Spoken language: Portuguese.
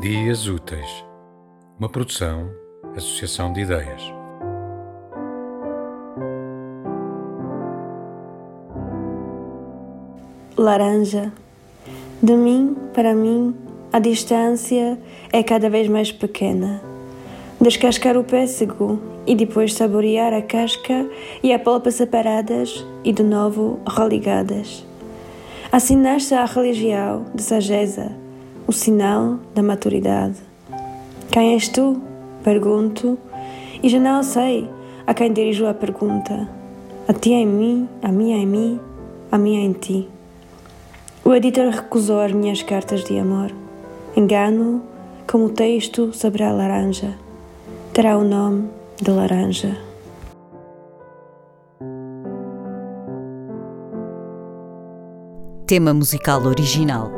Dias Úteis, uma produção, associação de ideias. Laranja. De mim para mim, a distância é cada vez mais pequena. Descascar o pêssego e depois saborear a casca e a polpa separadas e de novo religadas. Assim nasce a religião de sageza, o sinal da maturidade. Quem és tu? Pergunto, e já não sei a quem dirijo a pergunta. A ti em mim, a minha em mim, a minha em ti. O editor recusou as minhas cartas de amor. Engano como o texto sobre a laranja. Terá o nome de laranja. Tema musical original